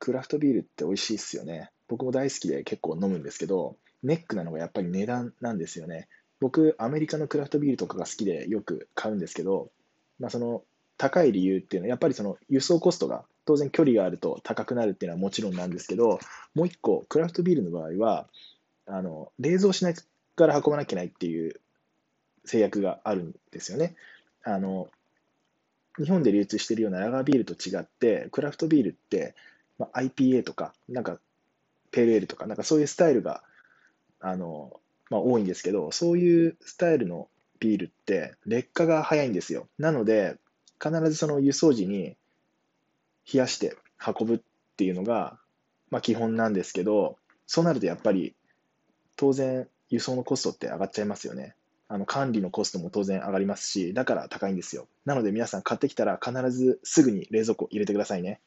クラフトビールって美味しいっすよね。僕も大好きで結構飲むんですけど、ネックなのがやっぱり値段なんですよね。僕、アメリカのクラフトビールとかが好きでよく買うんですけど、まあ、その高い理由っていうのは、やっぱりその輸送コストが当然距離があると高くなるっていうのはもちろんなんですけど、もう一個、クラフトビールの場合は、あの冷蔵しながら運ばなきゃいけないっていう制約があるんですよね。あの日本で流通しているようなラガービールと違って、クラフトビールって、まあ、IPA とか、なんかペールエールとか、なんかそういうスタイルがあの、まあ、多いんですけど、そういうスタイルのビールって劣化が早いんですよ。なので、必ずその輸送時に冷やして運ぶっていうのが、まあ、基本なんですけど、そうなるとやっぱり当然輸送のコストって上がっちゃいますよね。あの管理のコストも当然上がりますし、だから高いんですよ。なので皆さん買ってきたら必ずすぐに冷蔵庫入れてくださいね。